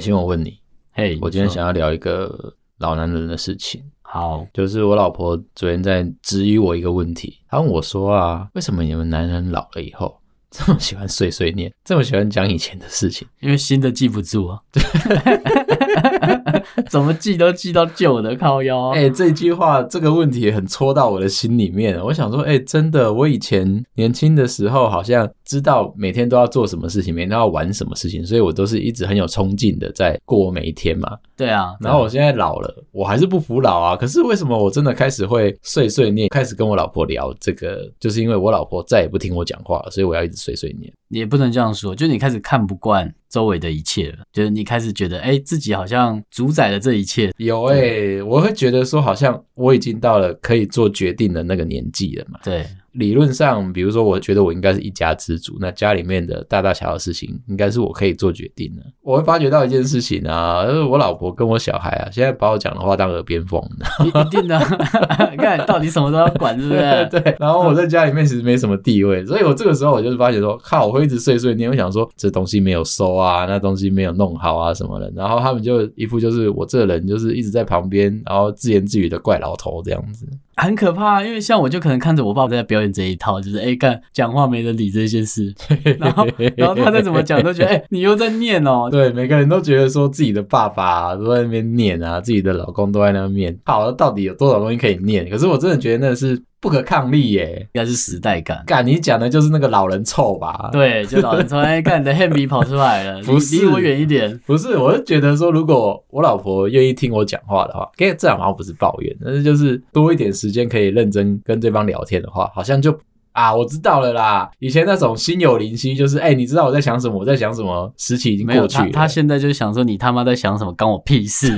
美心，我问你，嘿，我今天想要聊一个老男人的事情。好，就是我老婆昨天在质疑我一个问题，她问我说啊，为什么你们男人老了以后这么喜欢碎碎念，这么喜欢讲以前的事情？因为新的记不住啊。怎么记都记到旧的靠腰。哎、欸，这句话这个问题很戳到我的心里面。我想说，哎、欸，真的，我以前年轻的时候好像知道每天都要做什么事情，每天都要玩什么事情，所以我都是一直很有冲劲的在过每一天嘛。对啊，然后我现在老了，我还是不服老啊。可是为什么我真的开始会碎碎念，开始跟我老婆聊这个，就是因为我老婆再也不听我讲话了，所以我要一直碎碎念。也不能这样说，就你开始看不惯周围的一切了，就是你开始觉得，哎、欸，自己好像主宰了这一切。有哎、欸，我会觉得说，好像我已经到了可以做决定的那个年纪了嘛。对。理论上，比如说，我觉得我应该是一家之主，那家里面的大大小小的事情，应该是我可以做决定的。我会发觉到一件事情啊，就是我老婆跟我小孩啊，现在把我讲的话当耳边风，一定的。你看，到底什么都要管，是不是？对。然后我在家里面其实没什么地位，所以我这个时候我就是发觉说，靠，我会一直碎碎念，我想说这东西没有收啊，那东西没有弄好啊什么的。然后他们就一副就是我这人就是一直在旁边，然后自言自语的怪老头这样子。很可怕，因为像我就可能看着我爸爸在表演这一套，就是哎干讲话没人理这些事，然后然后他再怎么讲都觉得哎、欸、你又在念哦，对，每个人都觉得说自己的爸爸、啊、都在那边念啊，自己的老公都在那边念，好，到底有多少东西可以念？可是我真的觉得那是。不可抗力耶，应该是时代感。干，你讲的就是那个老人臭吧？对，就老人臭。哎，干你的 Hemi 跑出来了，不是，离我远一点。不是，我是觉得说，如果我老婆愿意听我讲话的话，跟这样好像不是抱怨，但是就是多一点时间可以认真跟对方聊天的话，好像就。啊，我知道了啦！以前那种心有灵犀，就是哎、欸，你知道我在想什么，我在想什么，时期已经过去了。他，他现在就想说，你他妈在想什么，关我屁事！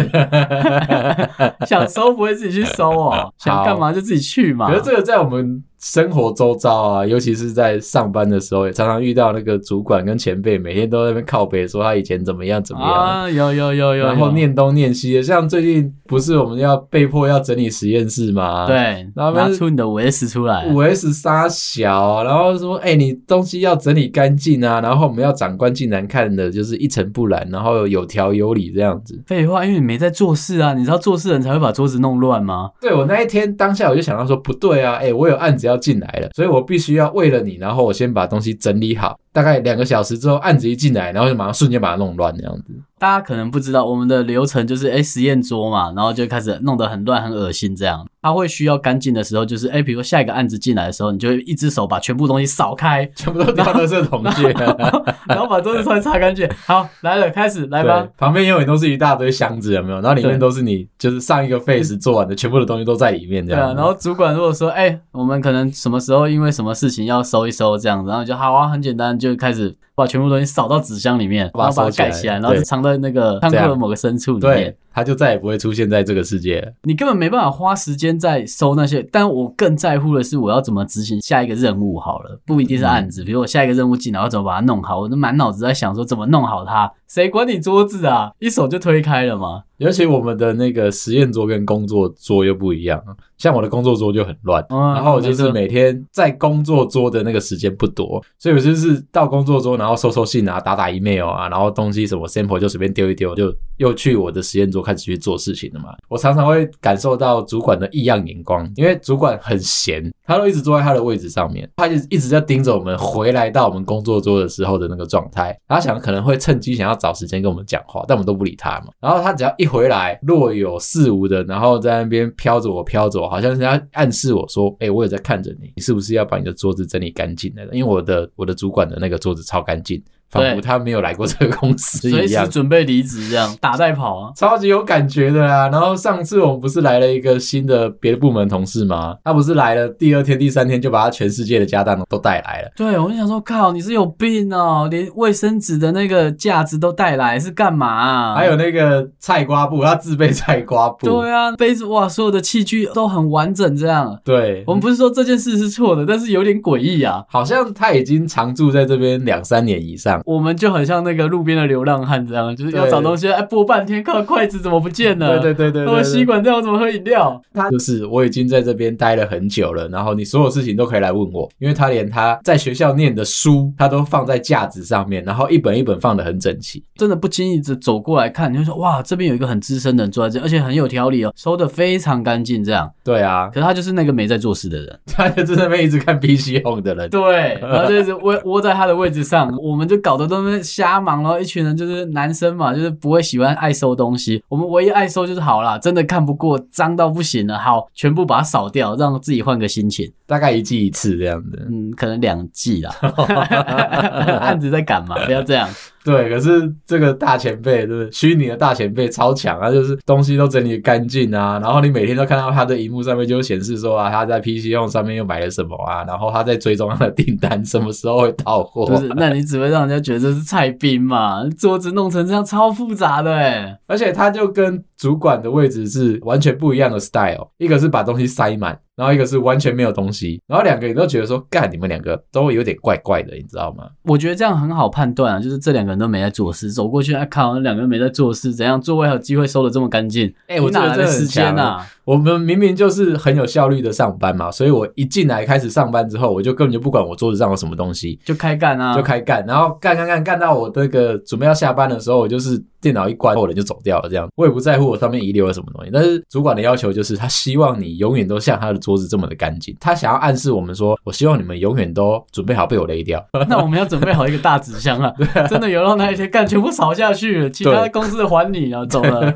想收不会自己去收哦，想干嘛就自己去嘛。可是这个在我们。生活周遭啊，尤其是在上班的时候，也常常遇到那个主管跟前辈，每天都在那边靠北说他以前怎么样怎么样啊，有有有有，然后念东念西的。像最近不是我们要被迫要整理实验室吗？对，然后拿出你的五 S 出来，五 S 杀小，然后说，哎、欸，你东西要整理干净啊，然后我们要长官进来看的就是一尘不染，然后有条有理这样子。废话，因为你没在做事啊，你知道做事人才会把桌子弄乱吗？对，我那一天当下我就想到说，不对啊，哎、欸，我有案子要。要进来了，所以我必须要为了你，然后我先把东西整理好。大概两个小时之后，案子一进来，然后就马上瞬间把它弄乱，这样子。大家可能不知道，我们的流程就是，哎，实验桌嘛，然后就开始弄得很乱、很恶心这样。它会需要干净的时候，就是，哎，比如说下一个案子进来的时候，你就会一只手把全部东西扫开，全部都丢到垃圾桶去，然后把桌子稍微擦干净。好，来了，开始来吧。旁边永远都是一大堆箱子，有没有？然后里面都是你就是上一个 phase 做完的全部的东西都在里面，这样。对啊。然后主管如果说，哎，我们可能什么时候因为什么事情要收一收这样子，然后就好啊，很简单，就开始。把全部东西扫到纸箱里面，然后把它盖起来，然后就藏在那个仓库的某个深处里面。他就再也不会出现在这个世界了。你根本没办法花时间在收那些，但我更在乎的是我要怎么执行下一个任务。好了，不一定是案子，比如我下一个任务进来，我要怎么把它弄好？我都满脑子在想说怎么弄好它。谁管你桌子啊？一手就推开了嘛。尤其我们的那个实验桌跟工作桌又不一样，像我的工作桌就很乱，嗯、然后我就是每天在工作桌的那个时间不多，所以我就是到工作桌，然后收收信啊，打打 email 啊，然后东西什么 sample 就随便丢一丢，就又去我的实验桌开始去做事情了嘛。我常常会感受到主管的异样眼光，因为主管很闲，他都一直坐在他的位置上面，他就一直在盯着我们回来到我们工作桌的时候的那个状态，他想可能会趁机想要找时间跟我们讲话，但我们都不理他嘛。然后他只要一回来，若有似无的，然后在那边飘着我，飘着我，好像是要暗示我说：“哎、我也在看着你，你是不是要把你的桌子整理干净了？因为我的我的主管的那个桌子超干净。”仿佛他没有来过这个公司一样，随时准备离职，这样打带跑啊，超级有感觉的啦。然后上次我们不是来了一个新的别的部门同事吗？他不是来了第二天、第三天就把他全世界的家当都带来了。对，我就想说，靠，你是有病哦，连卫生纸的那个架子都带来，是干嘛啊？还有那个菜瓜布，他自备菜瓜布。对啊，杯子哇，所有的器具都很完整，这样。对，我们不是说这件事是错的，但是有点诡异啊，好像他已经常住在这边两三年以上。我们就很像那个路边的流浪汉这样，就是要找东西，哎，拨半天，靠，筷子怎么不见了？对对对对，喝吸管这样怎么喝饮料？他就是我已经在这边待了很久了，然后你所有事情都可以来问我，因为他连他在学校念的书，他都放在架子上面，然后一本一本放的很整齐，真的不经意的走过来看，你就说哇，这边有一个很资深的人坐在这，而且很有条理哦，收的非常干净，这样。对啊，可是他就是那个没在做事的人，他就在那边一直看 PC Home 的人。对，然后就一直窝窝在他的位置上，我们就搞得都是瞎忙，然后一群人就是男生嘛，就是不会喜欢爱收东西，我们唯一爱收就是好啦，真的看不过，脏到不行了，好，全部把它扫掉，让自己换个心情。大概一季一次这样子，嗯，可能两季啦，案子在赶嘛，不要这样。对，可是这个大前辈，对不对？虚拟的大前辈超强啊，就是东西都整理干净啊，然后你每天都看到他的荧幕上面就显示说啊，他在 PC 用上面又买了什么啊，然后他在追踪他的订单，什么时候会到货？不是，那你只会让人家觉得这是菜兵嘛？桌子弄成这样超复杂的哎，而且他就跟主管的位置是完全不一样的 style，一个是把东西塞满。然后一个是完全没有东西，然后两个人都觉得说，干，你们两个都有点怪怪的，你知道吗？我觉得这样很好判断啊，就是这两个人都没在做事，走过去哎，看，两个人没在做事，怎样座位还有机会收的这么干净？哎、欸，我哪来的时间啊？我们明明就是很有效率的上班嘛，所以我一进来开始上班之后，我就根本就不管我桌子上有什么东西，就开干啊，就开干，然后干干干干到我那个准备要下班的时候，我就是电脑一关，我人就走掉了，这样我也不在乎我上面遗留了什么东西。但是主管的要求就是他希望你永远都像他的桌子这么的干净，他想要暗示我们说，我希望你们永远都准备好被我勒掉。那我们要准备好一个大纸箱啊，真的有让那一天干全部扫下去，其他公司的还你啊，走了，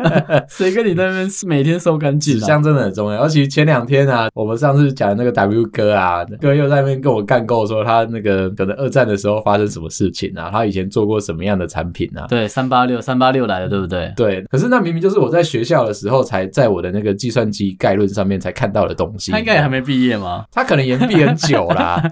谁跟你在那边每天收干净？纸箱真的很。重要，而且前两天啊，我们上次讲的那个 W 哥啊，哥又在那边跟我干够说他那个可能二战的时候发生什么事情啊，他以前做过什么样的产品啊？对，三八六三八六来的，对不对？对。可是那明明就是我在学校的时候才在我的那个计算机概论上面才看到的东西。他应该也还没毕业吗？他可能延毕很久啦。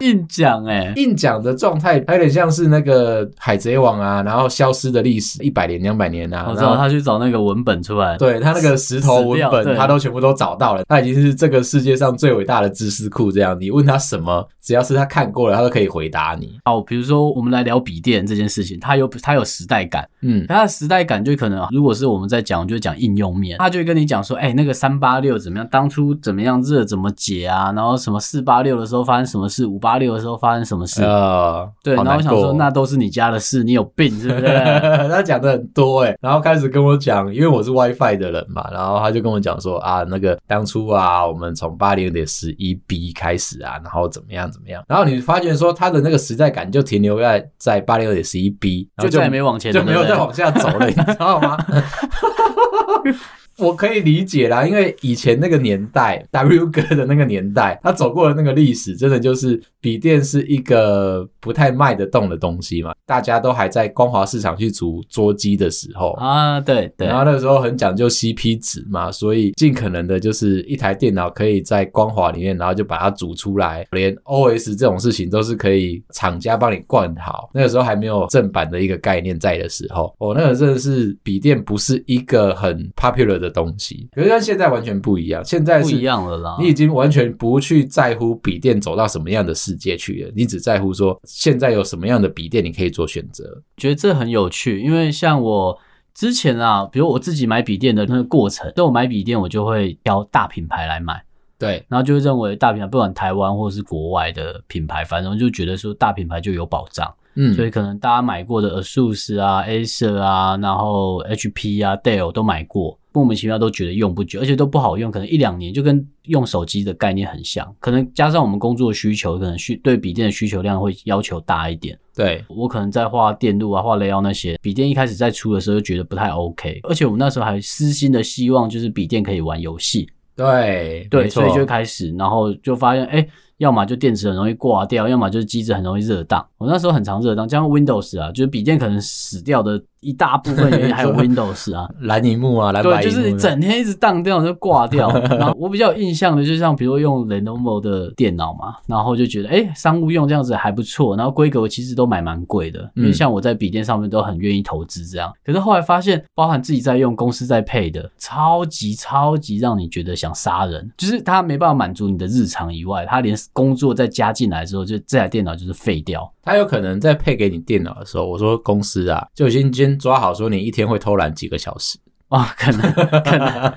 硬讲哎，硬讲的状态，还有点像是那个海贼王啊，然后消失的历史一百年、两百年啊。我知道他去找那个文本出来，对他那个石头文本，他都全部都找到了。他已经是这个世界上最伟大的知识库。这样，你问他什么，只要是他看过了，他都可以回答你。哦，比如说我们来聊笔电这件事情，他有他有时代感，嗯，它的时代感就可能，如果是我们在讲，就讲应用面，他就会跟你讲说，哎、欸，那个三八六怎么样，当初怎么样热怎么解啊，然后什么四八六的时候发生什么事，五八六的时候发生。什么事？呃，对，然后我想说，那都是你家的事，你有病是不是？他讲的很多哎，然后开始跟我讲，因为我是 WiFi 的人嘛，然后他就跟我讲说啊，那个当初啊，我们从八零点十一 B 开始啊，然后怎么样怎么样，然后你发觉说他的那个时代感就停留在在八零点十一 B，就再也没往前，就没有再往下走了，你知道吗？我可以理解啦，因为以前那个年代，W 哥的那个年代，他走过的那个历史，真的就是笔电是一个不太卖得动的东西嘛。大家都还在光华市场去组桌机的时候啊，对对，然后那个时候很讲究 CP 值嘛，所以尽可能的就是一台电脑可以在光华里面，然后就把它组出来，连 OS 这种事情都是可以厂家帮你灌好。那个时候还没有正版的一个概念在的时候，哦，那个真的是笔电不是一个很 popular 的东西，可是跟现在完全不一样。现在是不一样了啦，你已经完全不去在乎笔电走到什么样的世界去了，你只在乎说现在有什么样的笔电你可以做选择。觉得这很有趣，因为像我之前啊，比如我自己买笔电的那个过程，所以我买笔电我就会挑大品牌来买，对，然后就会认为大品牌不管台湾或是国外的品牌，反正就觉得说大品牌就有保障。嗯，所以可能大家买过的 ASUS 啊、Acer 啊，然后 HP 啊、Dell 都买过，莫名其妙都觉得用不久，而且都不好用，可能一两年就跟用手机的概念很像。可能加上我们工作需求，可能需对笔电的需求量会要求大一点。对，我可能在画电路啊、画雷奥那些，笔电一开始在出的时候就觉得不太 OK，而且我们那时候还私心的希望就是笔电可以玩游戏。对对，所以就开始，然后就发现，哎。要么就电池很容易挂掉，要么就是机子很容易热当。我那时候很常热当，加上 Windows 啊，就是笔电可能死掉的一大部分原因还有 Windows 啊，蓝萤幕啊，蓝白对，就是整天一直当掉就挂掉。然后我比较有印象的，就像比如用 Lenovo 的电脑嘛，然后就觉得哎、欸，商务用这样子还不错，然后规格其实都买蛮贵的，因为像我在笔电上面都很愿意投资这样。可是后来发现，包含自己在用，公司在配的，超级超级让你觉得想杀人，就是它没办法满足你的日常以外，它连工作再加进来之后，就这台电脑就是废掉。它有可能在配给你电脑的时候，我说公司啊，就已经先抓好说你一天会偷懒几个小时哦，可能可能。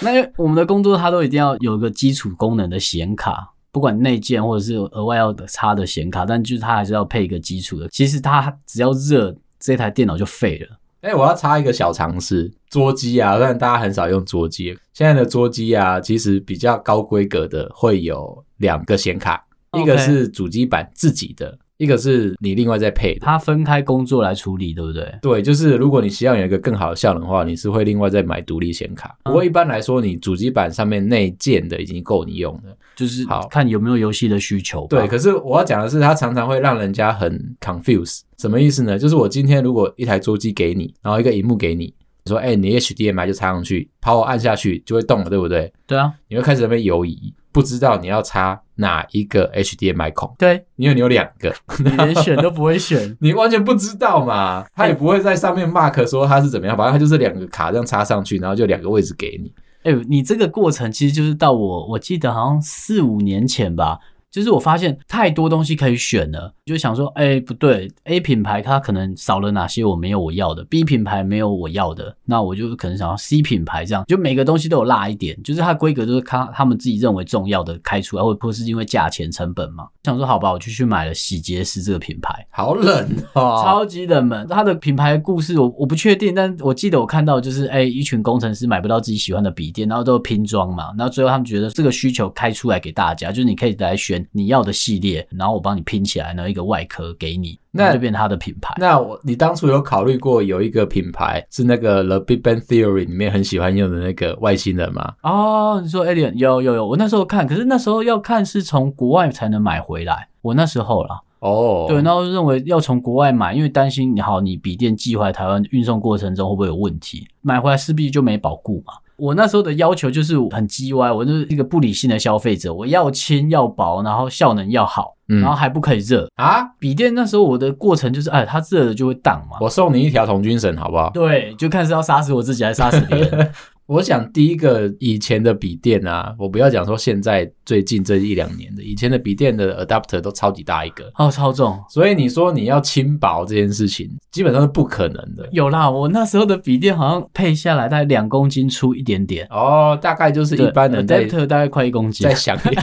那因为我们的工作它都一定要有个基础功能的显卡，不管内建或者是额外要插的显卡，但就是它还是要配一个基础的。其实它只要热，这台电脑就废了。哎、欸，我要插一个小常识，桌机啊，虽然大家很少用桌机，现在的桌机啊，其实比较高规格的会有两个显卡.一个是主机板自己的。一个是你另外再配的，它分开工作来处理，对不对？对，就是如果你希望有一个更好的效能的话，你是会另外再买独立显卡。不过一般来说，你主机板上面内建的已经够你用了，就是好看有没有游戏的需求。对，可是我要讲的是，它常常会让人家很 confuse。什么意思呢？就是我今天如果一台桌机给你，然后一个荧幕给你，你说，哎、欸，你 HDMI 就插上去，Power 按下去就会动了，对不对？对啊，你会开始在那边游移。不知道你要插哪一个 HDMI 孔？对，因为你有两个，你连选都不会选，你完全不知道嘛。他也不会在上面 mark 说他是怎么样，反正他就是两个卡这样插上去，然后就两个位置给你。哎、欸，你这个过程其实就是到我，我记得好像四五年前吧。就是我发现太多东西可以选了，就想说，哎，不对，A 品牌它可能少了哪些我没有我要的，B 品牌没有我要的，那我就可能想要 C 品牌这样，就每个东西都有落一点，就是它规格都是他他们自己认为重要的开出来，或者是因为价钱成本嘛。想说好吧，我就去买了喜捷斯这个品牌，好冷哦，超级冷门。它的品牌故事我我不确定，但我记得我看到就是，哎，一群工程师买不到自己喜欢的笔电，然后都拼装嘛，然后最后他们觉得这个需求开出来给大家，就是你可以来选。你要的系列，然后我帮你拼起来，然后一个外壳给你，那就变它的品牌。那我你当初有考虑过有一个品牌是那个《The Big Bang Theory》里面很喜欢用的那个外星人吗？哦，你说 Alien 有有有，我那时候看，可是那时候要看是从国外才能买回来，我那时候啦。哦，对，然后认为要从国外买，因为担心你好，你笔电寄回来台湾运送过程中会不会有问题？买回来势必就没保固嘛。我那时候的要求就是很鸡歪，我就是一个不理性的消费者，我要轻要薄，然后效能要好，嗯、然后还不可以热啊。笔电那时候我的过程就是，哎，它热了就会挡嘛。我送你一条童军绳，好不好？对，就看是要杀死我自己还是杀死别人。我想第一个以前的笔电啊，我不要讲说现在最近这一两年的，以前的笔电的 adapter 都超级大一个，哦，超重。所以你说你要轻薄这件事情，基本上是不可能的。有啦，我那时候的笔电好像配下来大概两公斤出一点点。哦，大概就是一般的 adapter 大概快一公斤。在想要，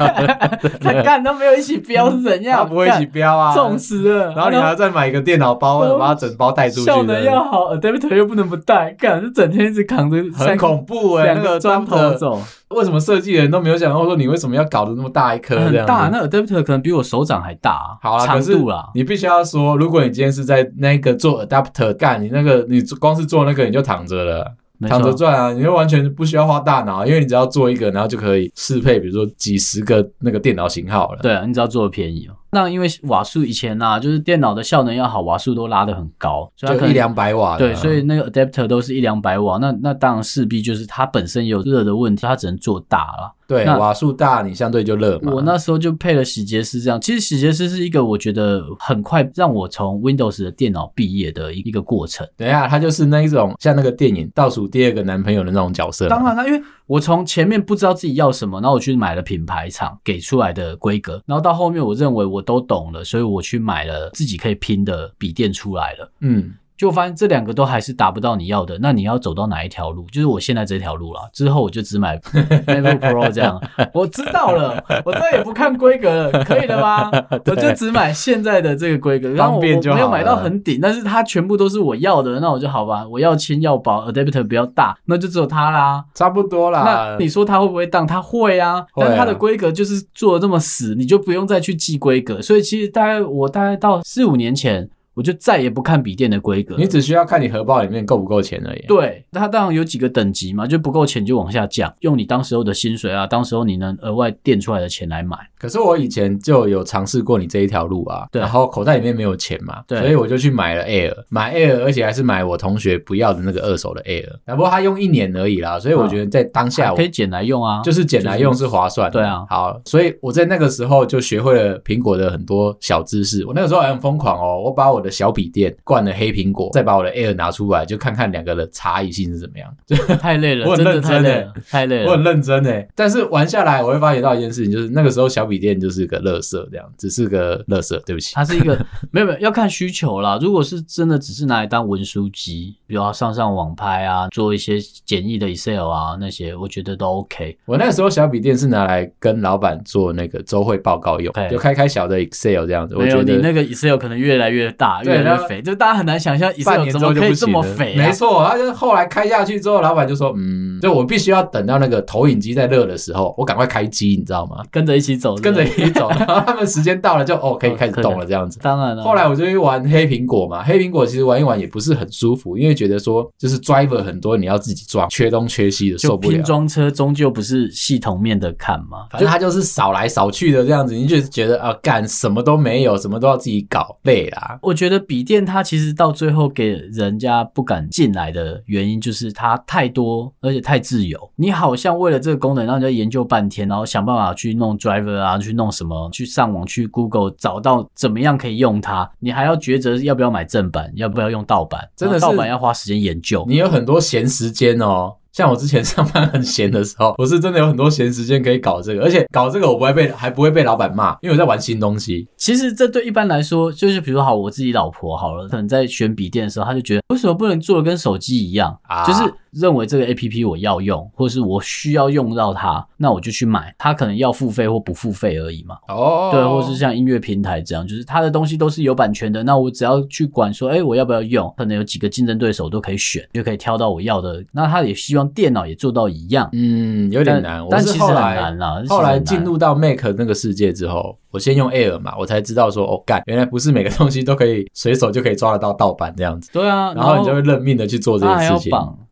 他干都没有一起标是怎样？他不会一起标啊，重死了。然后你还要再买一个电脑包，把它整包带出去。效能要好，adapter 又不能不带，干就整天一直扛着，很恐怖哎，那个。砖头走，为什么设计人都没有想到说你为什么要搞得那么大一颗？很大，那 adapter 可能比我手掌还大。好啦，长度啦，你必须要说，如果你今天是在那个做 adapter 干，你那个你光是做那个你就躺着了，躺着赚啊，你就完全不需要花大脑，因为你只要做一个，然后就可以适配，比如说几十个那个电脑型号了。对啊，你只要做的便宜哦。那因为瓦数以前呐、啊，就是电脑的效能要好，瓦数都拉得很高，所以它可一两百瓦。对，所以那个 adapter 都是一两百瓦。那那当然势必就是它本身有热的问题，它只能做大了。对，瓦数大，你相对就热嘛。我那时候就配了喜捷斯这样。其实喜捷斯是一个我觉得很快让我从 Windows 的电脑毕业的一个过程。等一下，它就是那一种像那个电影倒数第二个男朋友的那种角色。当然了，因为我从前面不知道自己要什么，然后我去买了品牌厂给出来的规格，然后到后面我认为我都懂了，所以。我去买了自己可以拼的笔电出来了，嗯，就发现这两个都还是达不到你要的，那你要走到哪一条路？就是我现在这条路了。之后我就只买 MacBook Pro 这样。我知道了，我再也不看规格了，可以了吗？我就只买现在的这个规格，然后我没有买到很顶，但是它全部都是我要的，那我就好吧。我要轻要薄，Adapter 比较大，那就只有它啦，差不多啦。那你说它会不会当？它会啊，但它的规格就是做的这么死，你就不用再去记规格。所以其实大概我大概到四五年前。我就再也不看笔电的规格。你只需要看你荷包里面够不够钱而已。对，它当然有几个等级嘛，就不够钱就往下降，用你当时候的薪水啊，当时候你能额外垫出来的钱来买。可是我以前就有尝试过你这一条路啊，对，然后口袋里面没有钱嘛，对，所以我就去买了 Air，买 Air，而且还是买我同学不要的那个二手的 Air，不过他用一年而已啦，所以我觉得在当下我可以捡来用啊，就是捡来用是划算的。对啊，好，所以我在那个时候就学会了苹果的很多小知识。我那个时候还很疯狂哦，我把我的小笔电灌了黑苹果，再把我的 Air 拿出来，就看看两个的差异性是怎么样。就 太累了，我很认真诶，太累了，我很认真诶。但是玩下来，我会发现到一件事情，就是那个时候小笔电就是个乐色，这样只是个乐色。对不起，它是一个 没有没有要看需求啦。如果是真的只是拿来当文书机，比如要上上网拍啊，做一些简易的 Excel 啊那些，我觉得都 OK。我那个时候小笔电是拿来跟老板做那个周会报告用，就开开小的 Excel 这样子。我觉得，你那个 Excel 可能越来越大，越来越肥，就大家很难想象 Excel 怎么可以这么肥。没错，他就是后来开下去之后，老板就说，嗯，就我必须要等到那个投影机在热的时候，我赶快开机，你知道吗？跟着一起走，跟着一起走，然后他们时间到了就哦可以开始动了这样子。当然了。后来我就去玩黑苹果嘛，黑苹果其实玩一玩也不是很舒服，因为觉得说就是 driver 很多，你要自己装，缺东缺西的，受不了。拼装车终究不是系统面的看嘛，反正它就是扫来扫去的这样子，你就觉得啊干什么都没有，什么都要自己搞，累啦。我觉得笔电它其实到最后给人家不敢进来的原因，就是它太多而且太自由。你好像为了这个功能，让人家研究半天，然后想办法去弄 driver 啊，去弄什么，去上网去 Google 找到怎么样可以用它，你还要抉择要不要买正版，要不要用盗版，真的盗版要花时间研究。你有很多闲时间哦。像我之前 上班很闲的时候，我是真的有很多闲时间可以搞这个，而且搞这个我不会被，还不会被老板骂，因为我在玩新东西。其实这对一般来说，就是比如说好，我自己老婆好了，可能在选笔电的时候，她就觉得为什么不能做的跟手机一样，啊、就是。认为这个 APP 我要用，或是我需要用到它，那我就去买。它可能要付费或不付费而已嘛。哦，对，或是像音乐平台这样，就是它的东西都是有版权的。那我只要去管说，哎，我要不要用？可能有几个竞争对手都可以选，就可以挑到我要的。那他也希望电脑也做到一样。嗯，有点难，但其实很难啦。后来进入到 Mac 那个世界之后，我先用 Air 嘛，我才知道说，哦，干，原来不是每个东西都可以随手就可以抓得到盗版这样子。对啊，然后你就会认命的去做这件事情。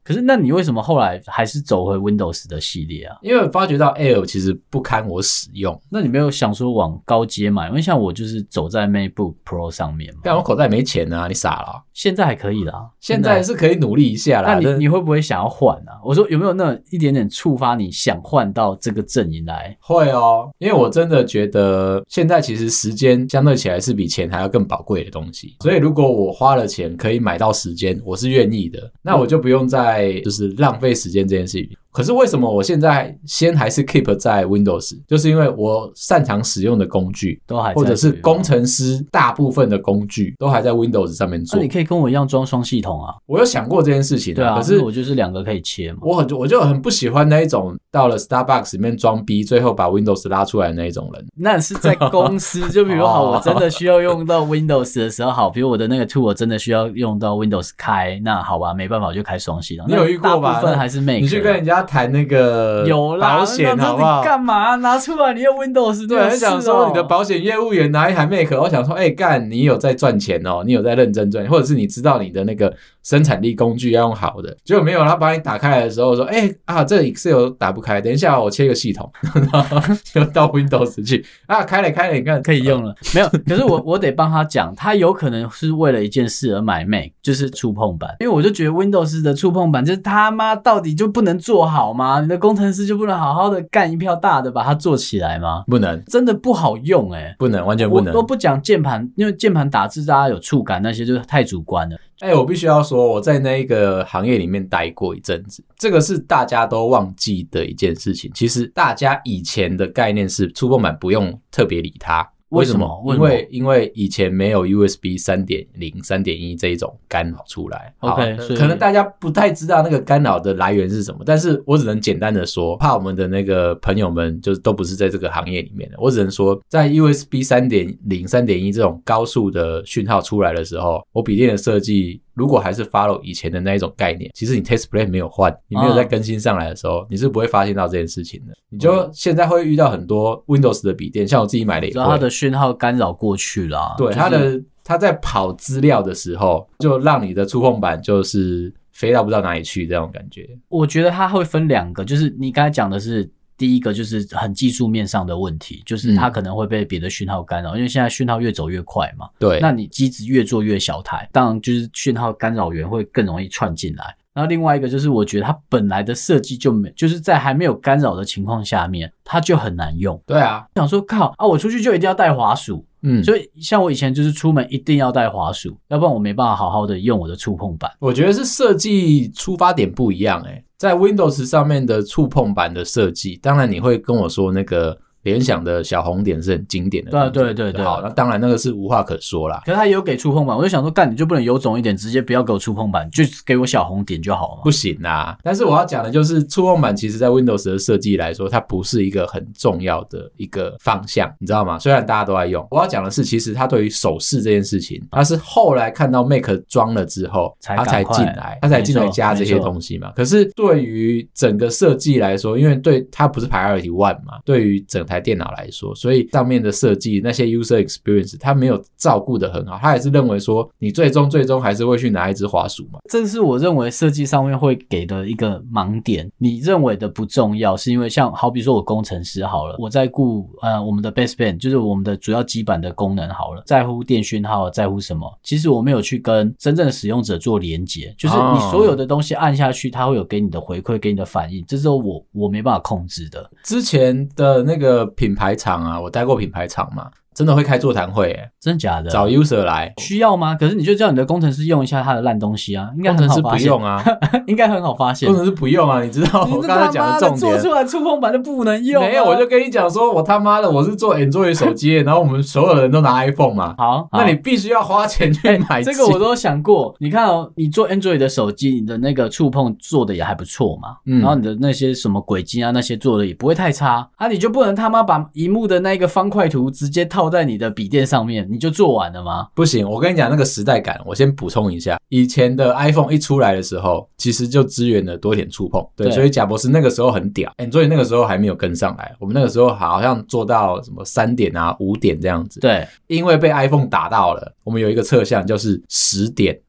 可是，那你为什么后来还是走回 Windows 的系列啊？因为我发觉到 Air 其实不堪我使用。那你没有想说往高阶买？因为像我就是走在 MacBook Pro 上面嘛。但我口袋没钱啊，你傻了啊？现在还可以啦，现在是可以努力一下啦。那你你会不会想要换啊？我说有没有那一点点触发你想换到这个阵营来？会哦，因为我真的觉得现在其实时间相对起来是比钱还要更宝贵的东西。所以如果我花了钱可以买到时间，我是愿意的，那我就不用再。就是浪费时间这件事情。可是为什么我现在先还是 keep 在 Windows？就是因为我擅长使用的工具都还在，或者是工程师大部分的工具都还在 Windows 上面做。那你可以跟我一样装双系统啊！我有想过这件事情，对啊。可是我就是两个可以切嘛。我很我就很不喜欢那一种到了 Starbucks 里面装逼，最后把 Windows 拉出来的那一种人。那是在公司，就比如好，我真的需要用到 Windows 的时候，好，比如我的那个 tool 我真的需要用到 Windows 开，那好吧，没办法，我就开双系统。你有遇过吧？大部分还是 Mac。你去跟人家谈那个。有啦，保险好不好？干嘛拿出来？你用 Windows 对，很想说你的保险业务员拿一台 Mac，我想说，哎、欸，干，你有在赚钱哦，你有在认真赚，或者是你知道你的那个生产力工具要用好的，结果没有，他把你打开来的时候说，哎、欸、啊，这个 Excel 打不开，等一下我切个系统，然 后就到 Windows 去啊，开了开了，你看可以用了，没有？可是我我得帮他讲，他有可能是为了一件事而买 Mac，就是触碰板，因为我就觉得 Windows 的触碰板就是他妈到底就不能做好吗？你的工程师就不能好好的干一票大的把它做起来吗？不能，真的不好用哎、欸，不能，完全不能。我都不讲键盘，因为键盘打字大家有触感那些就是太主观了。哎、我必须要说，我在那一个行业里面待过一阵子，这个是大家都忘记的一件事情。其实大家以前的概念是触碰板不用特别理它。为什么？因为因为以前没有 USB 三点零、三点一这一种干扰出来。OK，可能大家不太知道那个干扰的来源是什么，但是我只能简单的说，怕我们的那个朋友们就是都不是在这个行业里面的，我只能说，在 USB 三点零、三点一这种高速的讯号出来的时候，我笔电的设计。如果还是 follow 以前的那一种概念，其实你 test plate 没有换，你没有在更新上来的时候，嗯、你是不会发现到这件事情的。你就现在会遇到很多 Windows 的笔电，像我自己买的一个，它的讯号干扰过去了，对、就是、它的。它在跑资料的时候，就让你的触控板就是飞到不知道哪里去这种感觉。我觉得它会分两个，就是你刚才讲的是。第一个就是很技术面上的问题，就是它可能会被别的讯号干扰，嗯、因为现在讯号越走越快嘛。对，那你机子越做越小台，当然就是讯号干扰源会更容易串进来。然后另外一个就是，我觉得它本来的设计就没，就是在还没有干扰的情况下面，它就很难用。对啊，想说靠啊，我出去就一定要带滑鼠。嗯，所以像我以前就是出门一定要带滑鼠，要不然我没办法好好的用我的触碰板。我觉得是设计出发点不一样诶、欸，在 Windows 上面的触碰板的设计，当然你会跟我说那个。联想的小红点是很经典的，对对对对。好，那当然那个是无话可说啦。可是他也有给触碰板，我就想说，干你就不能有种一点，直接不要给我触碰板，就给我小红点就好了？不行啦。但是我要讲的就是，触碰板其实在 Windows 的设计来说，它不是一个很重要的一个方向，你知道吗？虽然大家都在用，我要讲的是，其实它对于手势这件事情，它是后来看到 Mac 装了之后，它才进来，它才进来加这些东西嘛。可是对于整个设计来说，因为对它不是 Priority One 嘛，对于整台电脑来说。所以上面的设计那些 user experience，他没有照顾得很好，他还是认为说你最终最终还是会去拿一只滑鼠嘛。这是我认为设计上面会给的一个盲点。你认为的不重要，是因为像好比说我工程师好了，我在顾呃我们的 baseband，就是我们的主要基板的功能好了，在乎电讯号，在乎什么？其实我没有去跟真正的使用者做连接，就是你所有的东西按下去，它会有给你的回馈，给你的反应，这是我我没办法控制的。之前的那个品牌厂。啊，我待过品牌厂嘛。真的会开座谈会，哎，真的假的？找 user 来需要吗？可是你就叫你的工程师用一下他的烂东西啊，应该很好发现。工程师不用啊，应该很好发现。工程师不用啊，你知道我刚才讲的重点。做出来触碰板就不能用。没有，我就跟你讲说，我他妈的我是做 Android 手机，然后我们所有人都拿 iPhone 嘛。好，那你必须要花钱去买。这个我都想过。你看哦，你做 Android 的手机，你的那个触碰做的也还不错嘛。嗯。然后你的那些什么轨迹啊，那些做的也不会太差。啊，你就不能他妈把荧幕的那个方块图直接套在你的笔电上面你就做完了吗？不行，我跟你讲那个时代感，我先补充一下。以前的 iPhone 一出来的时候，其实就支援了多点触碰，对，对所以贾博士那个时候很屌。Android 那个时候还没有跟上来，我们那个时候好像做到什么三点啊、五点这样子。对，因为被 iPhone 打到了，我们有一个侧向就是十点，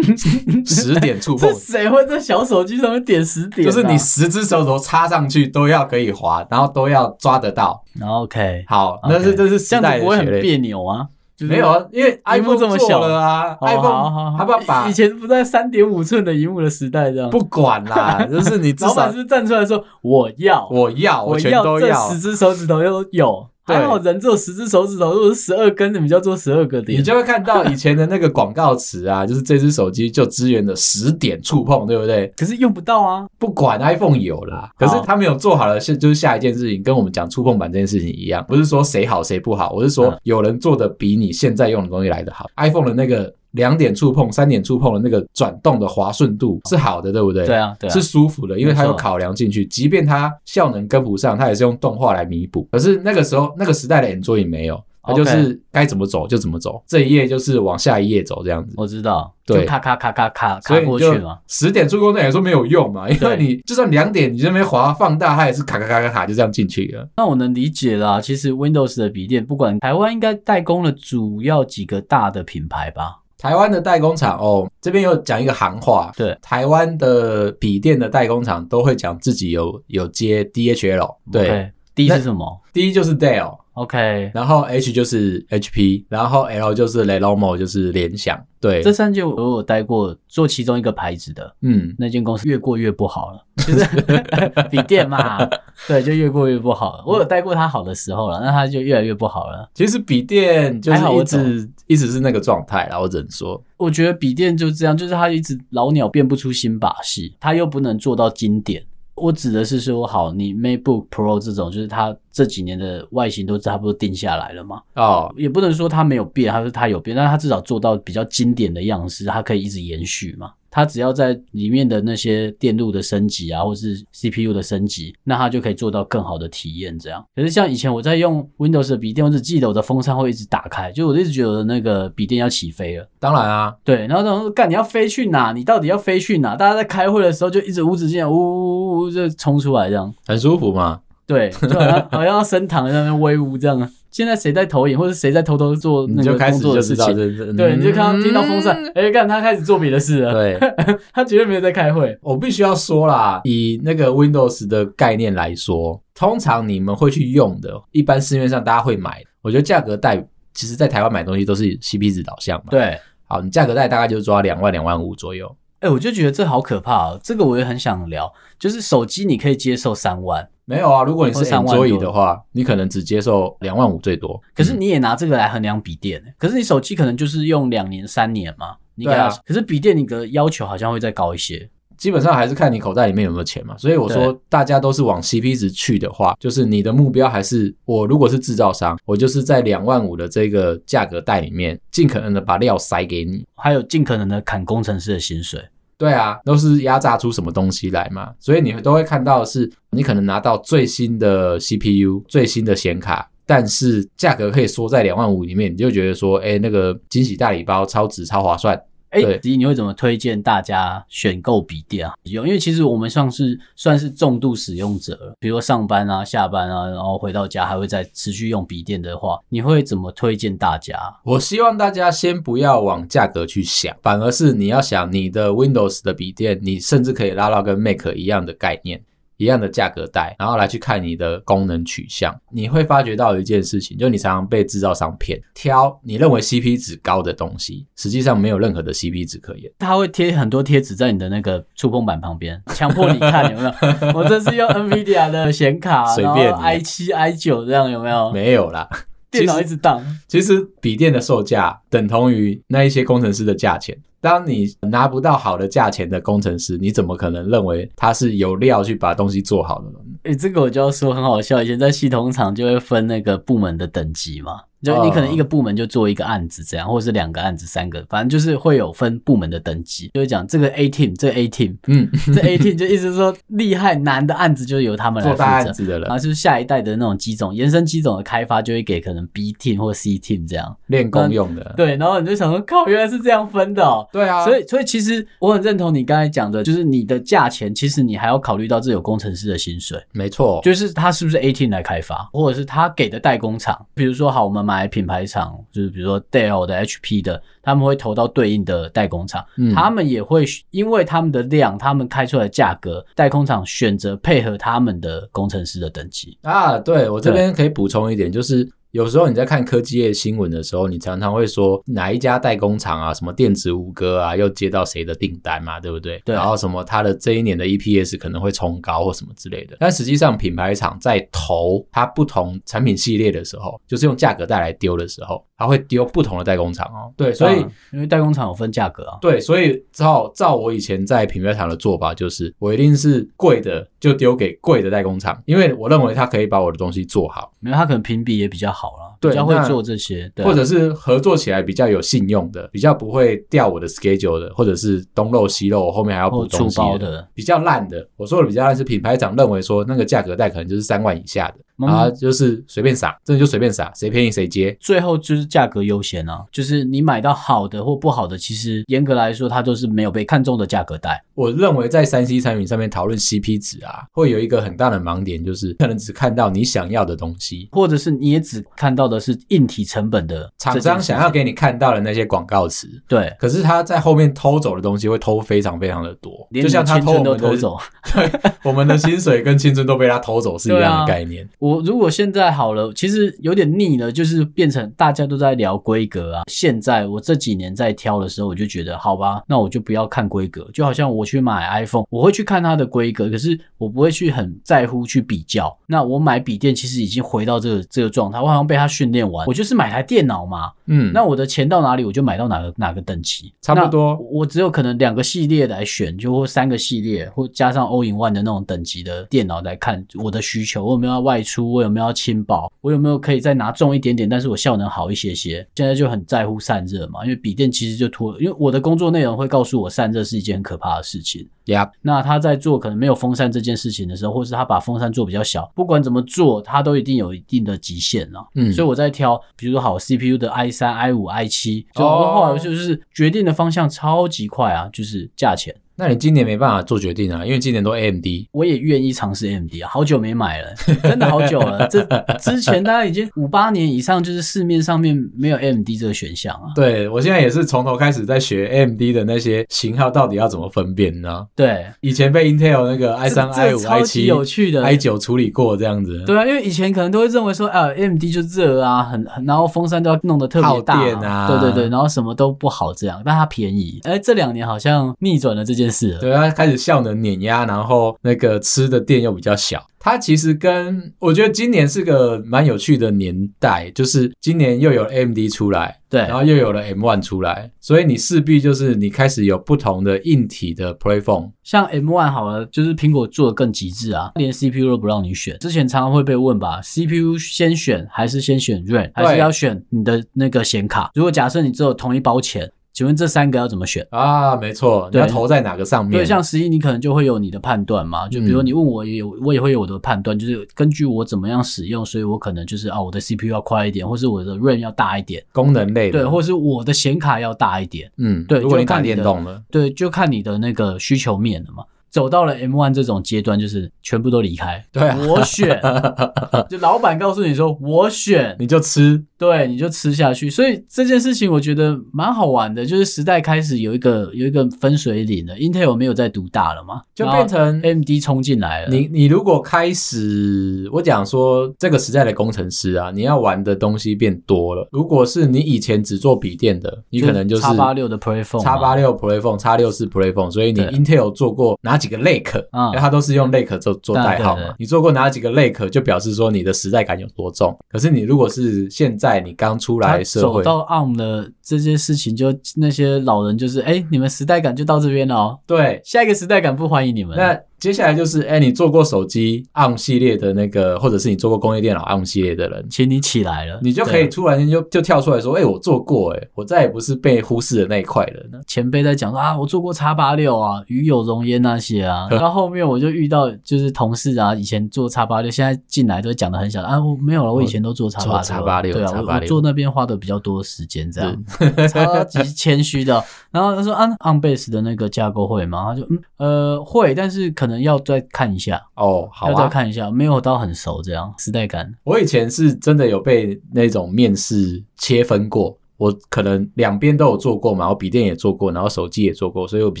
十点触碰。谁会在小手机上面点十点啊？就是你十只手指头插上去都要可以滑，然后都要抓得到。OK，好，那是这是时代的不会很别扭啊。没有啊，因为 iPhone 这么小了啊，iPhone 他不要把以前不在三点五寸的荧幕的时代这样，不管啦，就是你至少老板是站出来说我要，我要，我全都要，这十只手指头都有。还好人只有十只手指头，如果是十二根，你们就要做十二个点。你就会看到以前的那个广告词啊，就是这只手机就支援了十点触碰，对不对？可是用不到啊，不管 iPhone 有啦，可是他没有做好了，是就是下一件事情，跟我们讲触碰板这件事情一样，不是说谁好谁不好，我是说有人做的比你现在用的东西来的好。iPhone 的那个。两点触碰、三点触碰的那个转动的滑顺度是好的，对不对？对啊，对啊，是舒服的，因为它有考量进去。即便它效能跟不上，它也是用动画来弥补。可是那个时候，那个时代的 Android 没有，它就是该怎么走就怎么走，这一页就是往下一页走这样子。我知道，对，咔咔咔咔咔卡过去嘛。十点触控那也说没有用嘛，因为你就算两点，你这边滑放大，它也是咔咔咔咔咔就这样进去了。那我能理解啦。其实 Windows 的笔电，不管台湾应该代工了主要几个大的品牌吧。台湾的代工厂哦，这边有讲一个行话，对，台湾的笔电的代工厂都会讲自己有有接 DHL，对，okay，D 是什么？D 就是 Dell。OK，然后 H 就是 HP，然后 L 就是 Lenovo，就是联想。对，这三间我有待过，做其中一个牌子的，嗯，那间公司越过越不好了，就是 笔电嘛，对，就越过越不好了。我有待过它好的时候了，那它就越来越不好了。其实笔电就是一直一直是那个状态啦，我只能说，我觉得笔电就这样，就是它一直老鸟变不出新把戏，它又不能做到经典。我指的是说，好，你 MacBook Pro 这种，就是它这几年的外形都差不多定下来了嘛。哦，也不能说它没有变，它是它有变，但是它至少做到比较经典的样式，它可以一直延续嘛。它只要在里面的那些电路的升级啊，或是 CPU 的升级，那它就可以做到更好的体验。这样，可是像以前我在用 Windows 的笔电，我只记得我的风扇会一直打开，就我一直觉得那个笔电要起飞了。当然啊，对，然后他说干，你要飞去哪？你到底要飞去哪？大家在开会的时候就一直无止境呜呜呜呜就冲出来，这样很舒服嘛。对，就好像好像要升堂在那边威武这样啊。现在谁在投影，或者谁在偷偷做那个工作的事情？对，你就看到听到风扇，哎、嗯，看、欸、他开始做别的事了。对，他绝对没有在开会。我必须要说啦，以那个 Windows 的概念来说，通常你们会去用的，一般市面上大家会买，我觉得价格带，其实在台湾买东西都是 CP 值导向嘛。对，好，你价格带大概就抓两万两万五左右。哎、欸，我就觉得这好可怕哦。这个我也很想聊，就是手机你可以接受三万。没有啊，如果你是 Android 的话，你可能只接受两万五最多。可是你也拿这个来衡量笔电，可是你手机可能就是用两年三年嘛，你给他。可是笔电你的要求好像会再高一些。基本上还是看你口袋里面有没有钱嘛。所以我说，大家都是往 CP 值去的话，就是你的目标还是我如果是制造商，我就是在两万五的这个价格带里面，尽可能的把料塞给你，还有尽可能的砍工程师的薪水。对啊，都是压榨出什么东西来嘛，所以你都会看到的是，你可能拿到最新的 CPU、最新的显卡，但是价格可以缩在两万五里面，你就觉得说，哎，那个惊喜大礼包超值、超划算。哎，迪，你会怎么推荐大家选购笔电啊？因为其实我们算是算是重度使用者，比如说上班啊、下班啊，然后回到家还会再持续用笔电的话，你会怎么推荐大家？我希望大家先不要往价格去想，反而是你要想你的 Windows 的笔电，你甚至可以拉到跟 Mac 一样的概念。一样的价格带，然后来去看你的功能取向，你会发觉到一件事情，就你常常被制造商骗，挑你认为 CP 值高的东西，实际上没有任何的 CP 值可言。他会贴很多贴纸在你的那个触碰板旁边，强迫你看有没有？我这是用 NVIDIA 的显卡，随便 i 七 i 九这样有没有？没有啦，电脑一直当。其实笔电的售价等同于那一些工程师的价钱。当你拿不到好的价钱的工程师，你怎么可能认为他是有料去把东西做好的呢？诶、这个我就要说很好笑，以前在系统厂就会分那个部门的等级嘛。就你可能一个部门就做一个案子这样，或者是两个案子、三个，反正就是会有分部门的等级。就会讲这个 A team，这个 A team，嗯，这 A team 就意思是说厉害难的案子就由他们来负责。做大案子的人，然后就是下一代的那种机种延伸机种的开发，就会给可能 B team 或 C team 这样练功用的。对，然后你就想说，靠，原来是这样分的哦。对啊，所以所以其实我很认同你刚才讲的，就是你的价钱，其实你还要考虑到这有工程师的薪水。没错，就是他是不是 A team 来开发，或者是他给的代工厂，比如说好，我们买品牌厂。就是比如说 Dell 的、HP 的，他们会投到对应的代工厂，嗯，他们也会因为他们的量，他们开出来的价格，代工厂选择配合他们的工程师的等级啊。对，我这边可以补充一点，就是。有时候你在看科技业新闻的时候，你常常会说哪一家代工厂啊，什么电子五哥啊，又接到谁的订单嘛，对不对？对。然后什么它的这一年的 EPS 可能会冲高或什么之类的。但实际上，品牌厂在投它不同产品系列的时候，就是用价格带来丢的时候，它会丢不同的代工厂哦。对，所以、嗯、因为代工厂有分价格啊。对，所以照照我以前在品牌厂的做法，就是我一定是贵的就丢给贵的代工厂，因为我认为他可以把我的东西做好。没有他可能评比也比较好了。对，比较会做这些，对啊，或者是合作起来比较有信用的，比较不会掉我的 schedule 的，或者是东漏西漏，我后面还要补东西的，的比较烂的。我说的比较烂是品牌长认为说那个价格带可能就是三万以下的。啊，就是随便撒，真的就随便撒，谁便宜谁接。最后就是价格优先啊，就是你买到好的或不好的，其实严格来说，它都是没有被看中的价格带。我认为在三 C 产品上面讨论 CP 值啊，会有一个很大的盲点，就是可能只看到你想要的东西，或者是你也只看到的是硬体成本的厂商想要给你看到的那些广告词。对，可是他在后面偷走的东西会偷非常非常的多，连就像他偷都偷走，对，我们的薪水跟青春都被他偷走是一样的概念。啊、我如果现在。好了，其实有点腻了，就是变成大家都在聊规格啊。现在我这几年在挑的时候，我就觉得好吧，那我就不要看规格，就好像我去买 iPhone，我会去看它的规格，可是我不会去很在乎去比较。那我买笔电其实已经回到这个这个状态，我好像被它训练完，我就是买台电脑嘛，嗯，那我的钱到哪里我就买到哪个哪个等级，差不多。我只有可能两个系列来选，就或三个系列，或加上 All in One 的那种等级的电脑来看我的需求，我有没有要外出，我有没有要轻薄，我有没有可以再拿重一点点，但是我效能好一些些。现在就很在乎散热嘛，因为笔电其实就拖，因为我的工作内容会告诉我散热是一件很可怕的事情。Yep. 那他在做可能没有风扇这件事情的时候，或是他把风扇做比较小，不管怎么做，他都一定有一定的极限了。嗯，所以我在挑，比如说好 CPU 的 i 三、i 五、i 七，就后来就是决定的方向超级快啊，就是价钱。那你今年没办法做决定啊，因为今年都 AMD。我也愿意尝试 AMD 啊，好久没买了，真的好久了。这之前大家已经五八年以上，就是市面上面没有 AMD 这个选项啊。对，我现在也是从头开始在学 AMD 的那些型号到底要怎么分辨呢？对，以前被 Intel 那个 i 三、i 五、i 七有趣的 i 九处理过这样子。对啊，因为以前可能都会认为说，啊，AMD 就热啊，很很，然后风扇都要弄得特别大，耗电啊，对对对，然后什么都不好这样，但它便宜。哎，这两年好像逆转了这件事了。对，它开始效能碾压，然后那个吃的电又比较小。它其实跟我觉得今年是个蛮有趣的年代，就是今年又有 AMD 出来，对，然后又有了 M One 出来，所以你势必就是你开始有不同的硬体的 Play Phone，。像 M One 好了，就是苹果做的更极致啊，连 CPU 都不让你选。之前常常会被问吧，CPU 先选还是先选 RAM，还是要选你的那个显卡？如果假设你只有同一包钱。请问这三个要怎么选啊？没错，你要投在哪个上面？对，像十一，你可能就会有你的判断嘛。就比如你问我，也有、嗯、我也会有我的判断，就是根据我怎么样使用，所以我可能就是啊，我的 CPU 要快一点，或是我的 RAM 要大一点，功能类的，对，或是我的显卡要大一点。嗯，对，如果你打电动了，对，就看你的那个需求面了嘛。走到了 M1 这种阶段，就是全部都离开。对啊，我选，就老板告诉你说我选，你就吃，对，你就吃下去。所以这件事情我觉得蛮好玩的，就是时代开始有一个有一个分水岭了。Intel 没有再独大了嘛，就变成 AMD 冲进来了。你你如果开始，我讲说这个时代的工程师啊，你要玩的东西变多了。如果是你以前只做笔电的，你可能就是叉八六的 Play Phone，叉八六 Play Phone，叉六四 PlayPhone，所以你 Intel 做过哪几个 Lake，啊，因为它都是用 Lake 做做代号嘛。你做过哪几个 Lake，就表示说你的时代感有多重。可是你如果是现在你刚出来社会，走到 ARM 的这些事情，就那些老人就是，哎，你们时代感就到这边了哦。对，下一个时代感不欢迎你们。那接下来就是，哎，你做过手机 ARM 系列的那个，或者是你做过工业电脑 ARM 系列的人，请你起来了，你就可以突然间就就跳出来说，哎，我做过，哎，我再也不是被忽视的那一块人了。前辈在讲说啊，我做过叉八六啊，与有容焉那些啊，然后后面我就遇到就是同事啊，以前做叉八六，现在进来都讲的很小啊，我没有了，我以前都做叉八六，对啊，我我做那边花的比较多时间，这样 超级谦虚的。然后他说啊，ARM Base 的那个架构会吗？他就嗯呃会，但是可能要再看。一下哦，好啊，要再看一下，没有到很熟这样时代感。我以前是真的有被那种面试切分过，我可能两边都有做过嘛，我笔电也做过，然后手机也做过，所以我比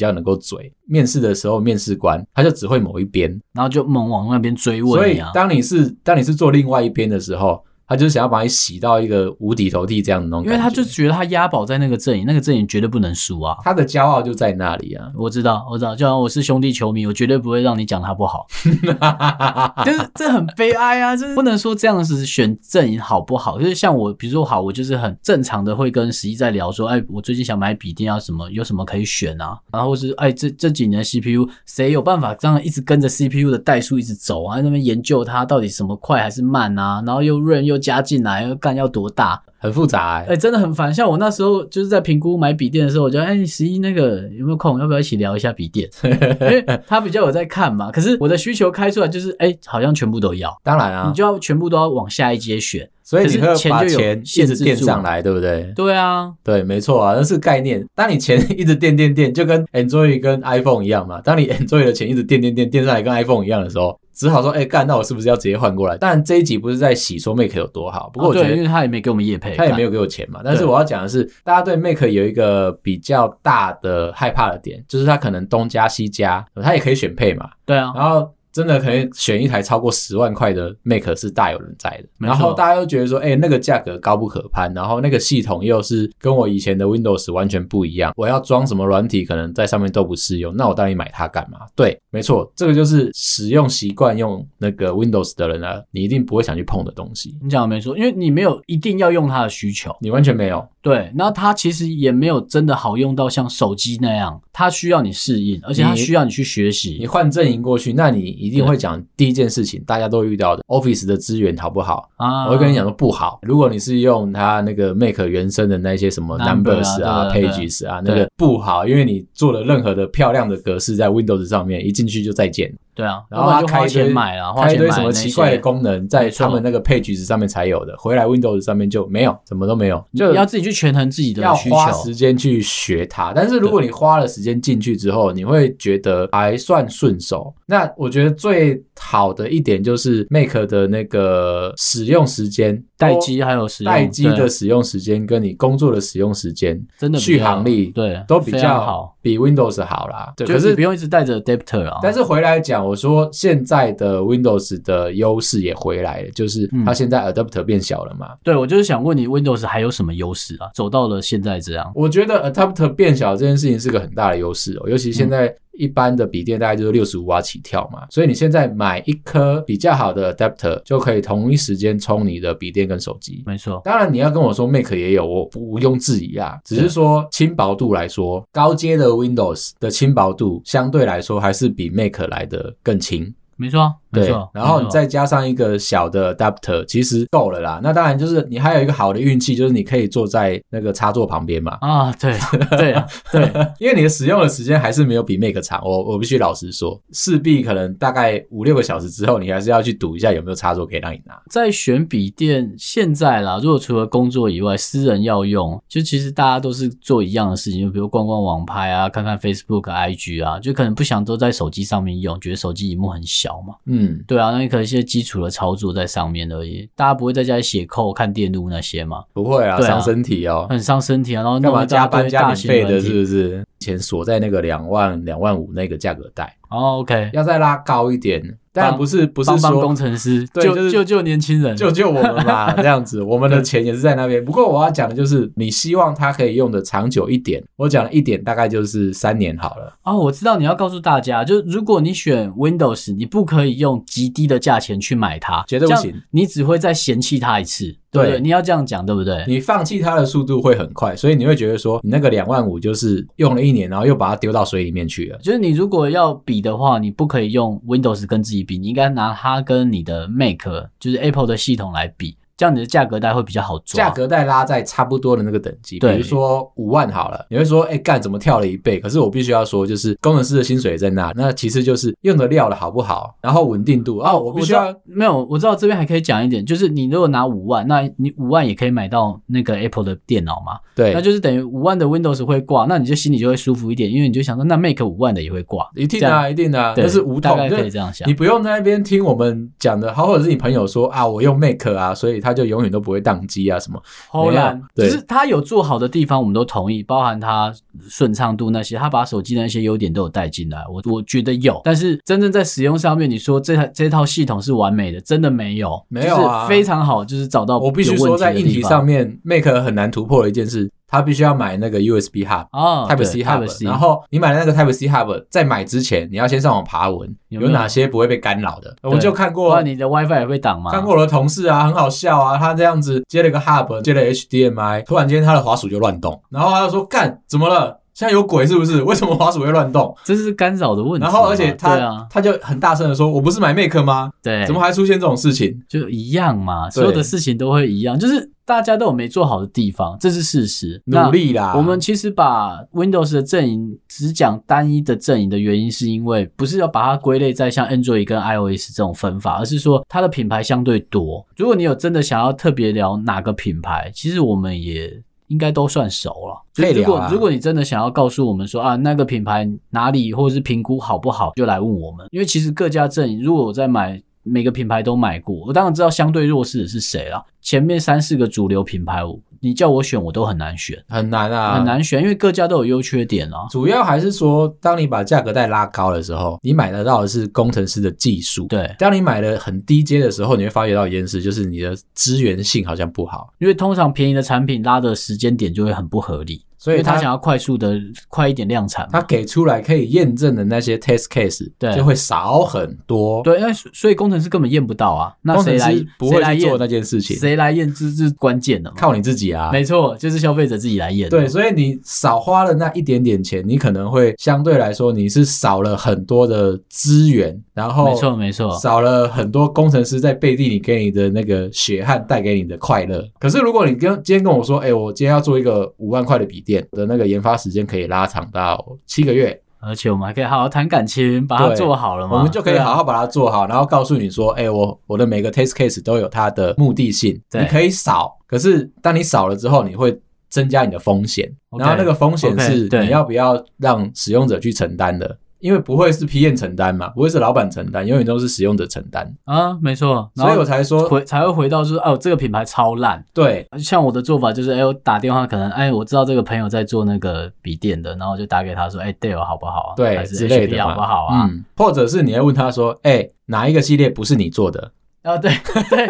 较能够嘴。面试的时候，面试官他就只会某一边，然后就猛往那边追问。所以当你是当你是做另外一边的时候。他就是想要把你洗到一个无底投地这样的那种，因为他就觉得他押宝在那个阵营，那个阵营绝对不能输啊。他的骄傲就在那里啊。我知道，我知道，就像我是兄弟球迷，我绝对不会让你讲他不好。就是这很悲哀啊，就是不能说这样子选阵营好不好。就是像我，比如说好，我就是很正常的会跟十一在聊说，哎，我最近想买笔电要什么，有什么可以选啊？然后是哎，这这几年 CPU 谁有办法这样一直跟着 CPU 的代数一直走啊？在那边研究它到底什么快还是慢啊？然后又润又。加进来要干要多大，很复杂哎、欸，哎、欸，真的很烦。像我那时候就是在评估买笔电的时候，我就哎，你十一那个有没有空？要不要一起聊一下笔电？因为他比较有在看嘛。可是我的需求开出来就是，哎、欸，好像全部都要。当然啊，你就要全部都要往下一阶选，所以你会把钱一直垫上来，对不对？对啊，对，没错啊，那是概念。当你钱一直垫垫垫，就跟 Android 跟 iPhone 一样嘛。当你 Android 的钱一直垫垫垫垫上来，跟 iPhone 一样的时候。只好说，哎、欸，干，那我是不是要直接换过来？当然这一集不是在洗说 Make 有多好，不过我觉得、哦、因为他也没给我们业配，他也没有给我钱嘛。但是我要讲的是，大家对 Make 有一个比较大的害怕的点，就是他可能东加西加，他也可以选配嘛。对啊，然后。真的可以选一台超过十万块的 Mac 是大有人在的，然后大家都觉得说，哎、欸，那个价格高不可攀，然后那个系统又是跟我以前的 Windows 完全不一样，我要装什么软体可能在上面都不适用，那我到底买它干嘛？对，没错，这个就是使用习惯用那个 Windows 的人啊，你一定不会想去碰的东西。你讲的没错，因为你没有一定要用它的需求，你完全没有。对，那它其实也没有真的好用到像手机那样，它需要你适应，而且它需要你去学习。你换阵营过去，那你一定会讲第一件事情，大家都遇到的 Office 的资源好不好啊？我会跟你讲说不好。如果你是用它那个 Make 原生的那些什么 Numbers 啊、Pages 啊，那个不好，因为你做了任何的漂亮的格式在 Windows 上面，一进去就再见。对啊，然后他开一堆买了，开一堆什么奇怪的功能，在他们那个配局子上面才有的，回来 Windows 上面就没有，什么都没有，就要自己去权衡自己的需求，要花时间去学它。但是如果你花了时间进去之后，你会觉得还算顺手。那我觉得最好的一点就是 Make 的那个使用时间。待机还有使用待机的使用时间，跟你工作的使用时间，真的续航力对都比较好，比 Windows 好啦。对，可是不用一直带着 Adapter 啊。但是回来讲，我说现在的 Windows 的优势也回来了，就是它现在 Adapter 变小了嘛。对，我就是想问你，Windows 还有什么优势啊？走到了现在这样，我觉得 Adapter 变小这件事情是个很大的优势哦，尤其现在。一般的笔电大概就是六十五瓦起跳嘛，所以你现在买一颗比较好的 adapter 就可以同一时间充你的笔电跟手机。没错，当然你要跟我说 Mac 也有，我毋庸置疑啊。只是说轻薄度来说，高阶的 Windows 的轻薄度相对来说还是比 Mac 来的更轻。没错。没错，然后你再加上一个小的 adapter，其实够了啦。那当然就是你还有一个好的运气，就是你可以坐在那个插座旁边嘛。啊，对对对，因为你的使用的时间还是没有比 Mac 长。我我必须老实说，势必可能大概五六个小时之后，你还是要去赌一下有没有插座可以让你拿。在选笔电，现在啦，如果除了工作以外，私人要用，就其实大家都是做一样的事情，就比如逛逛网拍啊，看看 Facebook、IG 啊，就可能不想都在手机上面用，觉得手机荧幕很小嘛。嗯，对啊，那你可能。一些基础的操作在上面而已，大家不会在家里写扣看电路那些吗？不会啊，伤身体哦，很伤身体啊。然后干嘛加班加免费的，是不是？钱锁在那个两万两万五那个价格带。哦，OK，要再拉高一点。当然不是，不是说帮帮工程师，对，就是救救年轻人，救救我们吧，这样子，我们的钱也是在那边。不过我要讲的就是，你希望它可以用的长久一点。我讲了一点，大概就是三年好了。哦，我知道你要告诉大家，就如果你选 Windows，你不可以用极低的价钱去买它，绝对不行，你只会再嫌弃它一次。对，对，你要这样讲，对不对？你放弃它的速度会很快，所以你会觉得说，你那个两万五就是用了一年，然后又把它丢到水里面去了。就是你如果要比的话，你不可以用 Windows 跟自己比，你应该拿它跟你的 Mac，就是 Apple 的系统来比。这样你的价格带会比较好抓，价格带拉在差不多的那个等级，比如说五万好了，你会说，哎、欸，干怎么跳了一倍？可是我必须要说，就是工程师的薪水也在那，那其实就是用的料的好不好，然后稳定度啊、哦，我必须要没有，我知道这边还可以讲一点，就是你如果拿五万，那你五万也可以买到那个 Apple 的电脑嘛？对，那就是等于五万的 Windows 会挂，那你就心里就会舒服一点，因为你就想说，那 Mac 五万的也会挂，一定啊，一定啊，但是无痛，大概可以这样想，你不用在那边听我们讲的，好，或者是你朋友说啊，我用 Mac 啊，所以他就永远都不会。宕机啊什么？后来只是他有做好的地方，我们都同意，包含他顺畅度那些，他把手机的那些优点都有带进来。我我觉得有，但是真正在使用上面，你说这台这套系统是完美的，真的没有，没有啊，非常好，就是找到我必须说，在硬体上面，Mac 很难突破的一件事。他必须要买那个 USB hub 哦，Type C hub，然后你买了那个 Type C hub，在买之前你要先上网爬文，有哪些不会被干扰的。我就看过，你的 WiFi 也会挡吗？看过我的同事啊，很好笑啊，他这样子接了个 hub，接了 HDMI，突然间他的滑鼠就乱动，然后他就说干，怎么了？现在有鬼是不是？为什么滑鼠会乱动？这是干扰的问题。然后而且他他就很大声的说：“我不是买 Mac 吗？对，怎么还出现这种事情？就一样嘛，所有的事情都会一样，就是。”大家都有没做好的地方，这是事实。努力啦。我们其实把 Windows 的阵营只讲单一的阵营的原因，是因为不是要把它归类在像 Android 跟 iOS 这种分法，而是说它的品牌相对多。如果你有真的想要特别聊哪个品牌，其实我们也应该都算熟了。所以如果如果你真的想要告诉我们说啊，那个品牌哪里或者是评估好不好，就来问我们。因为其实各家阵营，如果我在买。每个品牌都买过，我当然知道相对弱势的是谁了。前面三四个主流品牌，你叫我选，我都很难选，很难啊，很难选，因为各家都有优缺点啊。主要还是说，当你把价格带拉高的时候，你买得到的是工程师的技术。对，当你买的很低阶的时候，你会发觉到一件事，就是你的资源性好像不好，因为通常便宜的产品拉的时间点就会很不合理。所以他想要快速的快一点量产，他给出来可以验证的那些 test case，对，就会少很多。对，那所以工程师根本验不到啊。那谁来不会来做那件事情？谁来验这是关键的嘛？靠你自己啊！没错，就是消费者自己来验。对，所以你少花了那一点点钱，你可能会相对来说你是少了很多的资源，然后没错没错，少了很多工程师在背地里给你的那个血汗带给你的快乐。可是如果你跟今天跟我说，哎，我今天要做一个五万块的笔。点的那个研发时间可以拉长到七个月，而且我们还可以好好谈感情，把它做好了嘛。我们就可以好好把它做好，然后告诉你说，哎、欸，我我的每个 test case 都有它的目的性，你可以少，可是当你少了之后，你会增加你的风险，okay, 然后那个风险是你要不要让使用者去承担的。因为不会是 PM 承担嘛，不会是老板承担，永远都是使用者承担啊，没错，所以我才说回才会回到就是哦，这个品牌超烂，对，像我的做法就是，哎，我打电话可能，哎，我知道这个朋友在做那个笔电的，然后我就打给他说，哎，Dell 好不好啊？对，还是之类的好不好啊？嗯，或者是你要问他说，哎，哪一个系列不是你做的？啊，对对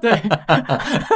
对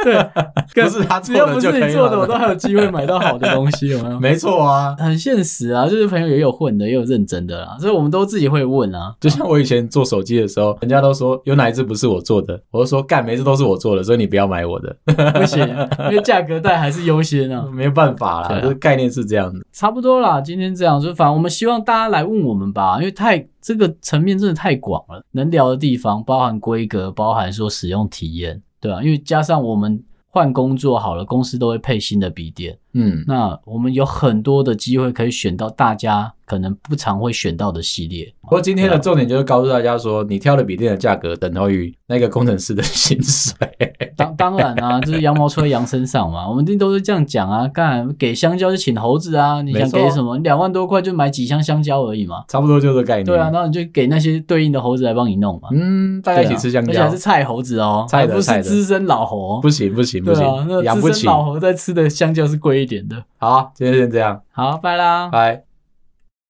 对，不是他只要不是你做的，我都还有机会买到好的东西，有没有？没错啊，很现实啊，就是朋友也有混的，也有认真的啦，所以我们都自己会问啊。就像我以前做手机的时候，人家都说有哪一只不是我做的，我就说干，每次都是我做的，所以你不要买我的，不行，因为价格带还是优先啊，没有办法啦，这个概念是这样的。差不多啦，今天这样，就反正我们希望大家来问我们吧，因为太。这个层面真的太广了，能聊的地方包含规格，包包含说使用体验，对吧？因为加上我们换工作好了，公司都会配新的笔电，嗯，那我们有很多的机会可以选到大家可能不常会选到的系列。不过今天的重点就是告诉大家说，你挑的笔电的价格等同于那个工程师的薪水。当当然啊，就是羊毛出在羊身上嘛，我们一定都是这样讲啊。干给香蕉就请猴子啊，你想给什么？两万多块就买几箱香蕉而已嘛，差不多就是概念。对啊，然后你就给那些对应的猴子来帮你弄嘛。嗯，大家一起吃香蕉，而且还是菜猴子哦，菜的不是资深老猴。不行不行不行，养不起。老猴在吃的香蕉是贵一点的。好，今天先这样，好，拜啦，拜。